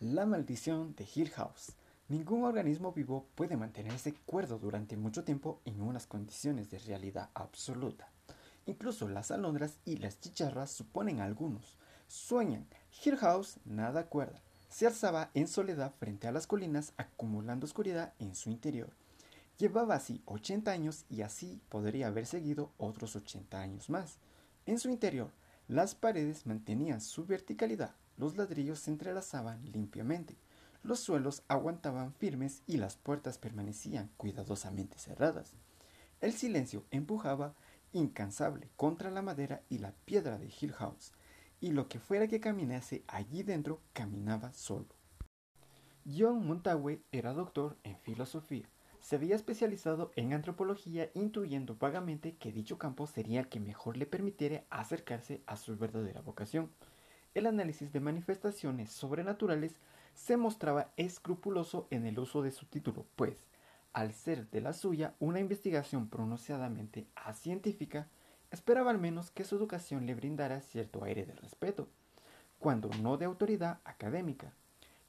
La maldición de Hill House. Ningún organismo vivo puede mantenerse cuerdo durante mucho tiempo en unas condiciones de realidad absoluta. Incluso las alondras y las chicharras suponen algunos. Sueñan. Hill House nada cuerda. Se alzaba en soledad frente a las colinas acumulando oscuridad en su interior. Llevaba así 80 años y así podría haber seguido otros 80 años más. En su interior, las paredes mantenían su verticalidad los ladrillos se entrelazaban limpiamente, los suelos aguantaban firmes y las puertas permanecían cuidadosamente cerradas. El silencio empujaba incansable contra la madera y la piedra de Hill House, y lo que fuera que caminase allí dentro caminaba solo. John Montague era doctor en filosofía. Se había especializado en antropología, intuyendo vagamente que dicho campo sería el que mejor le permitiera acercarse a su verdadera vocación el análisis de manifestaciones sobrenaturales se mostraba escrupuloso en el uso de su título, pues, al ser de la suya una investigación pronunciadamente científica, esperaba al menos que su educación le brindara cierto aire de respeto, cuando no de autoridad académica,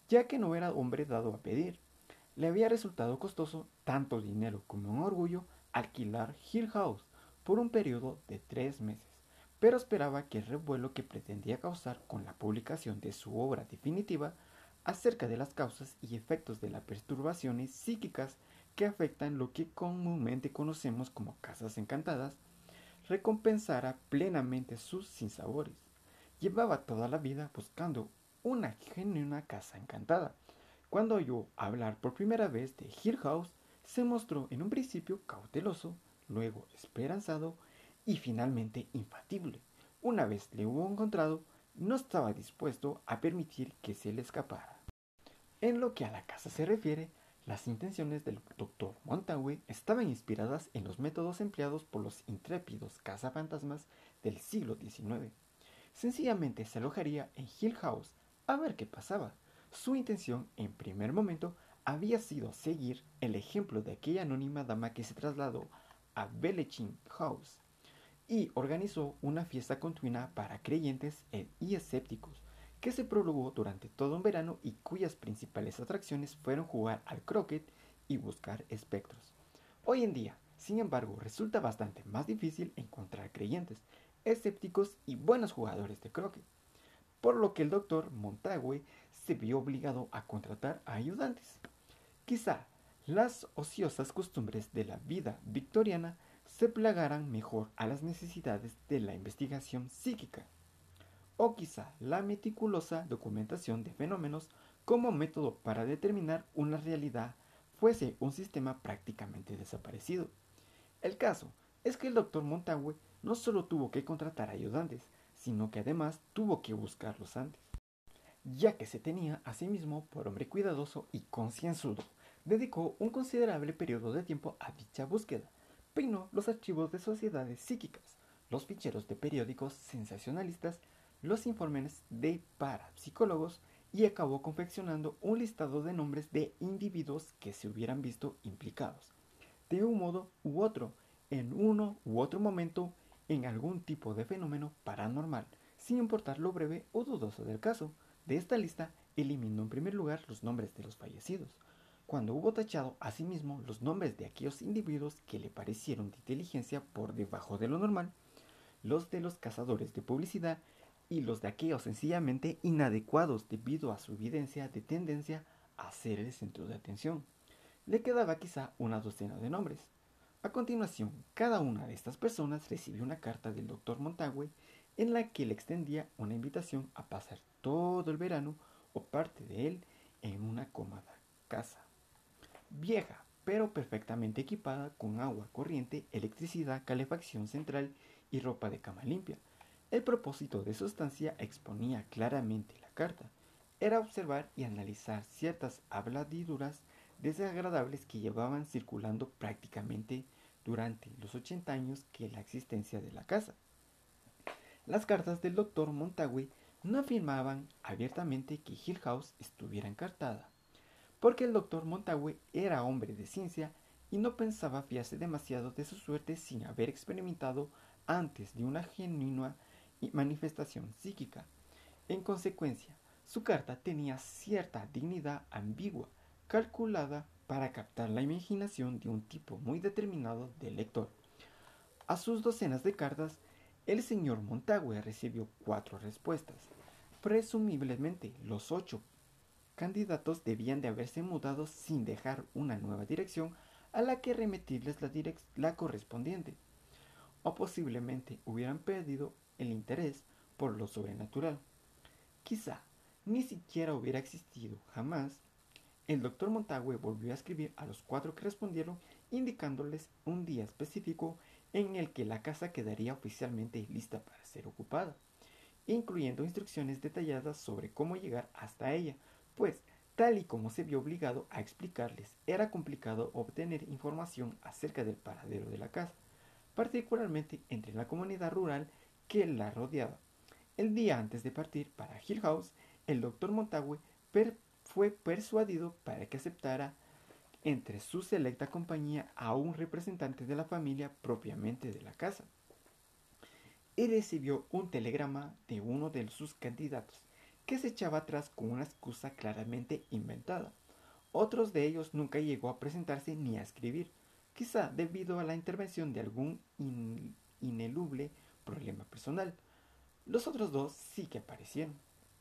ya que no era hombre dado a pedir. Le había resultado costoso tanto dinero como un orgullo alquilar Hill House por un periodo de tres meses pero esperaba que el revuelo que pretendía causar con la publicación de su obra definitiva acerca de las causas y efectos de las perturbaciones psíquicas que afectan lo que comúnmente conocemos como casas encantadas, recompensara plenamente sus sinsabores. Llevaba toda la vida buscando una genuina casa encantada. Cuando oyó hablar por primera vez de Hill House, se mostró en un principio cauteloso, luego esperanzado y finalmente infatible. Una vez le hubo encontrado, no estaba dispuesto a permitir que se le escapara. En lo que a la casa se refiere, las intenciones del doctor Montague estaban inspiradas en los métodos empleados por los intrépidos cazafantasmas del siglo XIX. Sencillamente se alojaría en Hill House a ver qué pasaba. Su intención, en primer momento, había sido seguir el ejemplo de aquella anónima dama que se trasladó a Belechin House y organizó una fiesta continua para creyentes y escépticos que se prolongó durante todo un verano y cuyas principales atracciones fueron jugar al croquet y buscar espectros. Hoy en día, sin embargo, resulta bastante más difícil encontrar creyentes, escépticos y buenos jugadores de croquet, por lo que el doctor Montague se vio obligado a contratar ayudantes. Quizá las ociosas costumbres de la vida victoriana se plagaran mejor a las necesidades de la investigación psíquica, o quizá la meticulosa documentación de fenómenos como método para determinar una realidad fuese un sistema prácticamente desaparecido. El caso es que el doctor Montague no solo tuvo que contratar ayudantes, sino que además tuvo que buscarlos antes, ya que se tenía a sí mismo por hombre cuidadoso y concienzudo. Dedicó un considerable periodo de tiempo a dicha búsqueda, peinó los archivos de sociedades psíquicas, los ficheros de periódicos sensacionalistas, los informes de parapsicólogos y acabó confeccionando un listado de nombres de individuos que se hubieran visto implicados, de un modo u otro, en uno u otro momento, en algún tipo de fenómeno paranormal, sin importar lo breve o dudoso del caso. De esta lista eliminó en primer lugar los nombres de los fallecidos, cuando hubo tachado asimismo los nombres de aquellos individuos que le parecieron de inteligencia por debajo de lo normal, los de los cazadores de publicidad y los de aquellos sencillamente inadecuados debido a su evidencia de tendencia a ser el centro de atención. Le quedaba quizá una docena de nombres. A continuación, cada una de estas personas recibió una carta del doctor Montague en la que le extendía una invitación a pasar todo el verano o parte de él en una cómoda casa vieja, pero perfectamente equipada con agua corriente, electricidad, calefacción central y ropa de cama limpia. El propósito de su estancia exponía claramente la carta. Era observar y analizar ciertas habladiduras desagradables que llevaban circulando prácticamente durante los 80 años que la existencia de la casa. Las cartas del doctor Montague no afirmaban abiertamente que Hill House estuviera encartada, porque el doctor Montague era hombre de ciencia y no pensaba fiarse demasiado de su suerte sin haber experimentado antes de una genuina manifestación psíquica. En consecuencia, Su carta tenía cierta dignidad ambigua, calculada para captar la imaginación de un tipo muy determinado de lector. A sus docenas de cartas, el señor Montague recibió cuatro respuestas. Presumiblemente, los ocho candidatos debían de haberse mudado sin dejar una nueva dirección a la que remitirles la, la correspondiente, o posiblemente hubieran perdido el interés por lo sobrenatural. Quizá ni siquiera hubiera existido jamás. El doctor Montague volvió a escribir a los cuatro que respondieron indicándoles un día específico en el que la casa quedaría oficialmente lista para ser ocupada, incluyendo instrucciones detalladas sobre cómo llegar hasta ella, pues tal y como se vio obligado a explicarles, era complicado obtener información acerca del paradero de la casa, particularmente entre la comunidad rural que la rodeaba. El día antes de partir para Hill House, el doctor Montague fue persuadido para que aceptara entre su selecta compañía a un representante de la familia propiamente de la casa. Y recibió un telegrama de uno de sus candidatos, que se echaba atrás con una excusa claramente inventada. Otros de ellos nunca llegó a presentarse ni a escribir, quizá debido a la intervención de algún ineluble problema personal. Los otros dos sí que aparecieron.